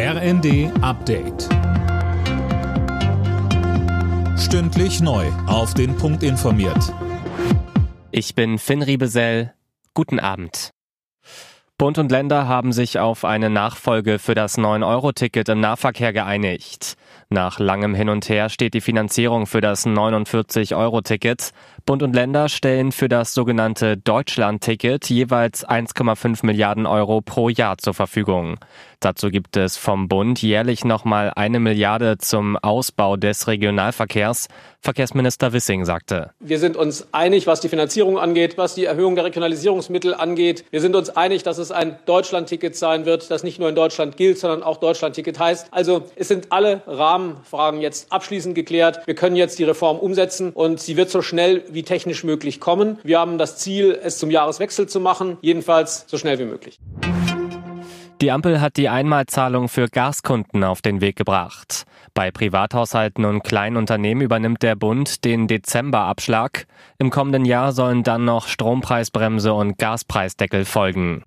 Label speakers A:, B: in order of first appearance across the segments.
A: RND Update. Stündlich neu. Auf den Punkt informiert.
B: Ich bin Finn Riebesell. Guten Abend. Bund und Länder haben sich auf eine Nachfolge für das 9-Euro-Ticket im Nahverkehr geeinigt. Nach langem Hin und Her steht die Finanzierung für das 49-Euro-Ticket. Bund und Länder stellen für das sogenannte Deutschland-Ticket jeweils 1,5 Milliarden Euro pro Jahr zur Verfügung. Dazu gibt es vom Bund jährlich nochmal eine Milliarde zum Ausbau des Regionalverkehrs. Verkehrsminister Wissing sagte.
C: Wir sind uns einig, was die Finanzierung angeht, was die Erhöhung der Regionalisierungsmittel angeht. Wir sind uns einig, dass es ein Deutschland-Ticket sein wird, das nicht nur in Deutschland gilt, sondern auch Deutschland-Ticket heißt. Also es sind alle Rahmenfragen jetzt abschließend geklärt. Wir können jetzt die Reform umsetzen und sie wird so schnell wie technisch möglich kommen. Wir haben das Ziel, es zum Jahreswechsel zu machen, jedenfalls so schnell wie möglich.
B: Die Ampel hat die Einmalzahlung für Gaskunden auf den Weg gebracht. Bei Privathaushalten und kleinen Unternehmen übernimmt der Bund den Dezemberabschlag. Im kommenden Jahr sollen dann noch Strompreisbremse und Gaspreisdeckel folgen.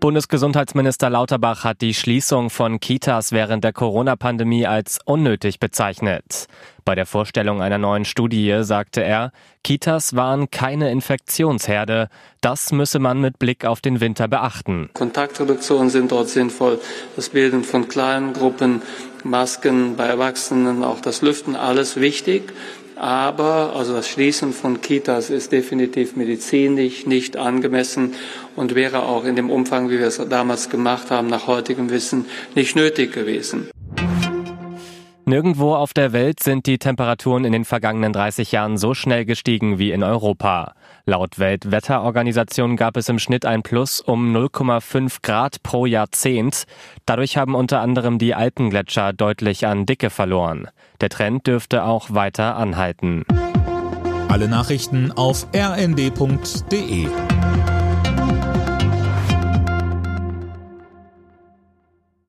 B: Bundesgesundheitsminister Lauterbach hat die Schließung von Kitas während der Corona-Pandemie als unnötig bezeichnet. Bei der Vorstellung einer neuen Studie sagte er, Kitas waren keine Infektionsherde. Das müsse man mit Blick auf den Winter beachten.
D: Kontaktreduktionen sind dort sinnvoll. Das Bilden von kleinen Gruppen, Masken bei Erwachsenen, auch das Lüften, alles wichtig. Aber also das Schließen von Kitas ist definitiv medizinisch nicht angemessen und wäre auch in dem Umfang, wie wir es damals gemacht haben, nach heutigem Wissen nicht nötig gewesen.
B: Nirgendwo auf der Welt sind die Temperaturen in den vergangenen 30 Jahren so schnell gestiegen wie in Europa. Laut Weltwetterorganisation gab es im Schnitt ein Plus um 0,5 Grad pro Jahrzehnt. Dadurch haben unter anderem die Alpengletscher deutlich an Dicke verloren. Der Trend dürfte auch weiter anhalten.
A: Alle Nachrichten auf rnd.de